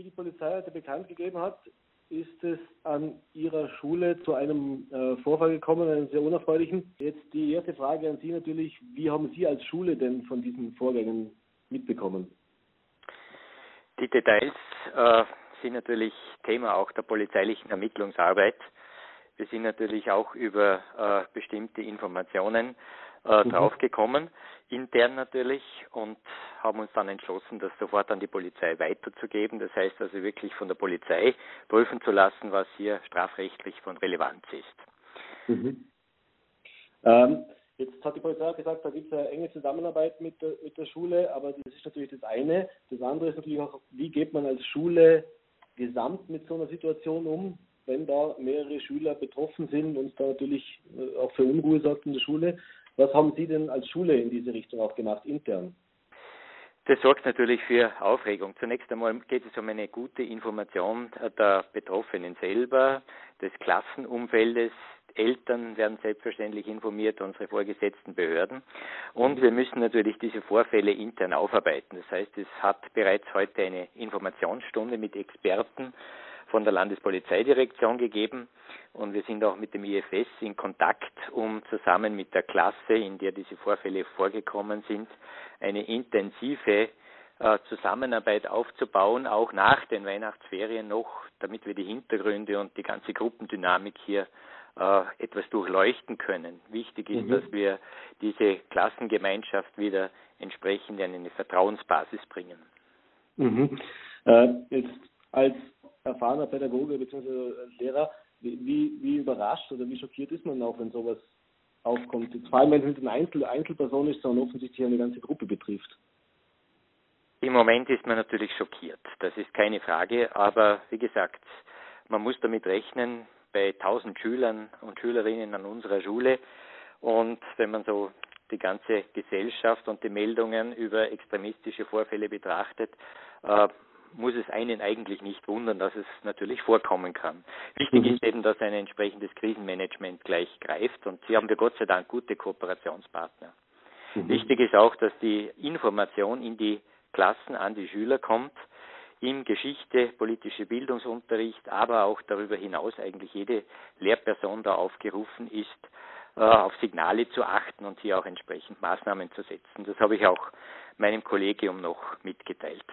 wie die Polizei heute bekannt gegeben hat, ist es an Ihrer Schule zu einem äh, Vorfall gekommen, einem sehr unerfreulichen. Jetzt die erste Frage an Sie natürlich, wie haben Sie als Schule denn von diesen Vorgängen mitbekommen? Die Details äh, sind natürlich Thema auch der polizeilichen Ermittlungsarbeit. Wir sind natürlich auch über äh, bestimmte Informationen äh, mhm. draufgekommen, intern natürlich, und haben uns dann entschlossen, das sofort an die Polizei weiterzugeben. Das heißt also wirklich von der Polizei prüfen zu lassen, was hier strafrechtlich von Relevanz ist. Mhm. Ähm, jetzt hat die Polizei gesagt, da gibt es eine enge Zusammenarbeit mit der, mit der Schule, aber das ist natürlich das eine. Das andere ist natürlich auch, wie geht man als Schule gesamt mit so einer Situation um? wenn da mehrere Schüler betroffen sind und da natürlich äh, auch für Unruhe sorgt in der Schule. Was haben Sie denn als Schule in diese Richtung auch gemacht, intern? Das sorgt natürlich für Aufregung. Zunächst einmal geht es um eine gute Information der Betroffenen selber, des Klassenumfeldes. Eltern werden selbstverständlich informiert, unsere vorgesetzten Behörden. Und wir müssen natürlich diese Vorfälle intern aufarbeiten. Das heißt, es hat bereits heute eine Informationsstunde mit Experten von der Landespolizeidirektion gegeben und wir sind auch mit dem IFS in Kontakt, um zusammen mit der Klasse, in der diese Vorfälle vorgekommen sind, eine intensive äh, Zusammenarbeit aufzubauen, auch nach den Weihnachtsferien noch, damit wir die Hintergründe und die ganze Gruppendynamik hier äh, etwas durchleuchten können. Wichtig ist, mhm. dass wir diese Klassengemeinschaft wieder entsprechend in eine Vertrauensbasis bringen. Mhm. Äh, jetzt als erfahrener Pädagoge bzw. Lehrer, wie, wie überrascht oder wie schockiert ist man auch, wenn sowas aufkommt? Vor allem, wenn es nicht eine Einzel Einzelperson ist, sondern offensichtlich eine ganze Gruppe betrifft. Im Moment ist man natürlich schockiert, das ist keine Frage, aber wie gesagt, man muss damit rechnen, bei 1000 Schülern und Schülerinnen an unserer Schule und wenn man so die ganze Gesellschaft und die Meldungen über extremistische Vorfälle betrachtet, äh, muss es einen eigentlich nicht wundern, dass es natürlich vorkommen kann. Wichtig mhm. ist eben, dass ein entsprechendes Krisenmanagement gleich greift und hier haben wir Gott sei Dank gute Kooperationspartner. Mhm. Wichtig ist auch, dass die Information in die Klassen an die Schüler kommt, im Geschichte, politische Bildungsunterricht, aber auch darüber hinaus eigentlich jede Lehrperson da aufgerufen ist, äh, auf Signale zu achten und hier auch entsprechend Maßnahmen zu setzen. Das habe ich auch meinem Kollegium noch mitgeteilt.